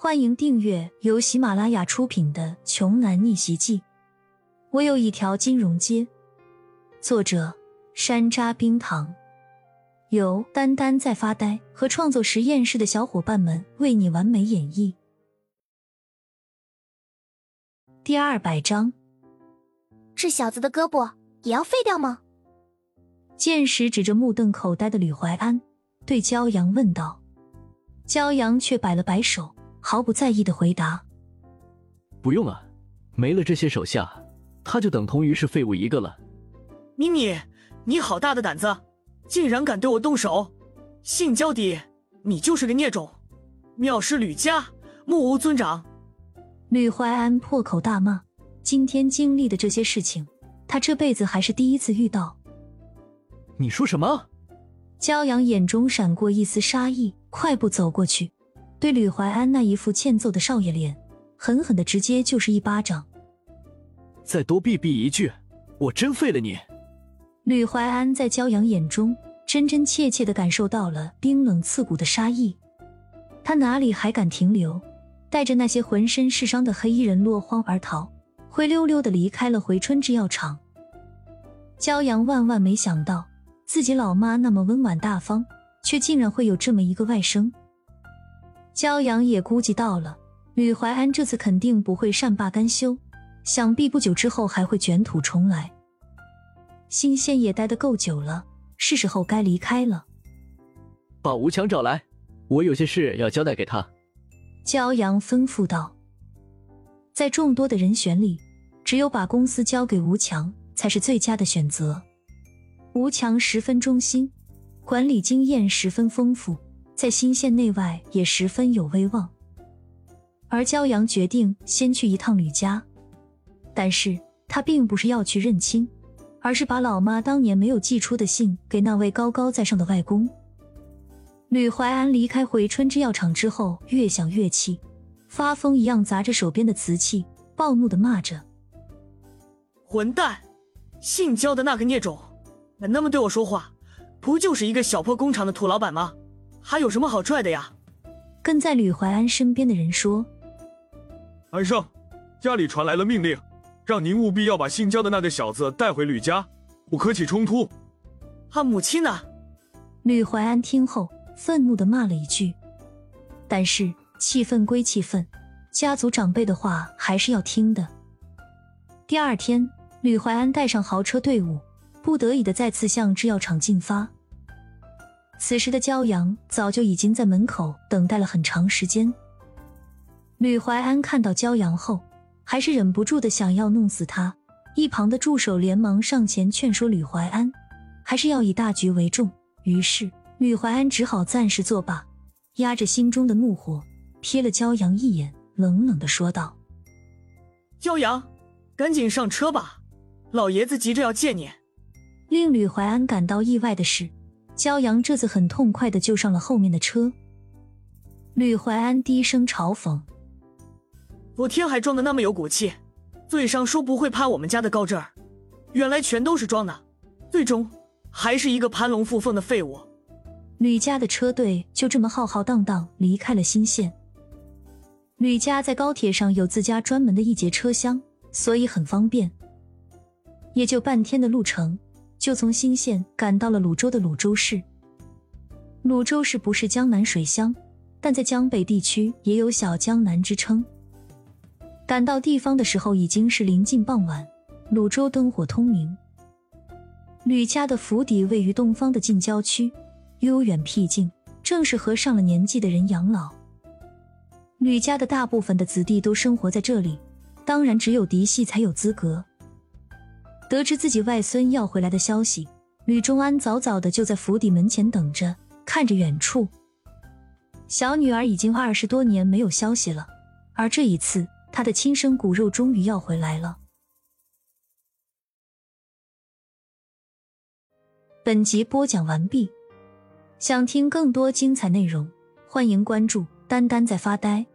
欢迎订阅由喜马拉雅出品的《穷男逆袭记》。我有一条金融街。作者：山楂冰糖，由丹丹在发呆和创作实验室的小伙伴们为你完美演绎。第二百章，这小子的胳膊也要废掉吗？剑石指着目瞪口呆的吕怀安，对骄阳问道。骄阳却摆了摆手。毫不在意的回答：“不用啊，没了这些手下，他就等同于是废物一个了。”你你你好大的胆子，竟然敢对我动手！性交底，你就是个孽种！藐视吕家，目无尊长！吕怀安破口大骂。今天经历的这些事情，他这辈子还是第一次遇到。你说什么？骄阳眼中闪过一丝杀意，快步走过去。对吕怀安那一副欠揍的少爷脸，狠狠的直接就是一巴掌。再多逼逼一句，我真废了你！吕怀安在骄阳眼中真真切切的感受到了冰冷刺骨的杀意，他哪里还敢停留？带着那些浑身是伤的黑衣人落荒而逃，灰溜溜的离开了回春制药厂。骄阳万万没想到，自己老妈那么温婉大方，却竟然会有这么一个外甥。骄阳也估计到了，吕怀安这次肯定不会善罢甘休，想必不久之后还会卷土重来。新县也待得够久了，是时候该离开了。把吴强找来，我有些事要交代给他。骄阳吩咐道。在众多的人选里，只有把公司交给吴强才是最佳的选择。吴强十分忠心，管理经验十分丰富。在新县内外也十分有威望，而骄阳决定先去一趟吕家，但是他并不是要去认亲，而是把老妈当年没有寄出的信给那位高高在上的外公。吕怀安离开回春制药厂之后，越想越气，发疯一样砸着手边的瓷器，暴怒的骂着：“混蛋，姓焦的那个孽种，敢那么对我说话，不就是一个小破工厂的土老板吗？”还有什么好拽的呀？跟在吕怀安身边的人说：“安生，家里传来了命令，让您务必要把姓焦的那个小子带回吕家，不可起冲突。”他母亲呢？吕怀安听后愤怒的骂了一句，但是气愤归气愤，家族长辈的话还是要听的。第二天，吕怀安带上豪车队伍，不得已的再次向制药厂进发。此时的骄阳早就已经在门口等待了很长时间。吕怀安看到骄阳后，还是忍不住的想要弄死他。一旁的助手连忙上前劝说吕怀安，还是要以大局为重。于是吕怀安只好暂时作罢，压着心中的怒火，瞥了骄阳一眼，冷冷的说道：“骄阳，赶紧上车吧，老爷子急着要见你。”令吕怀安感到意外的是。骄阳这次很痛快的就上了后面的车。吕怀安低声嘲讽：“昨天还装的那么有骨气，嘴上说不会攀我们家的高枝儿，原来全都是装的，最终还是一个攀龙附凤的废物。”吕家的车队就这么浩浩荡荡离开了新县。吕家在高铁上有自家专门的一节车厢，所以很方便，也就半天的路程。就从新县赶到了鲁州的鲁州市。鲁州市不是江南水乡，但在江北地区也有小江南之称。赶到地方的时候已经是临近傍晚，鲁州灯火通明。吕家的府邸位于东方的近郊区，悠远僻静，正适合上了年纪的人养老。吕家的大部分的子弟都生活在这里，当然只有嫡系才有资格。得知自己外孙要回来的消息，吕中安早早的就在府邸门前等着，看着远处。小女儿已经二十多年没有消息了，而这一次，她的亲生骨肉终于要回来了。本集播讲完毕，想听更多精彩内容，欢迎关注“丹丹在发呆”。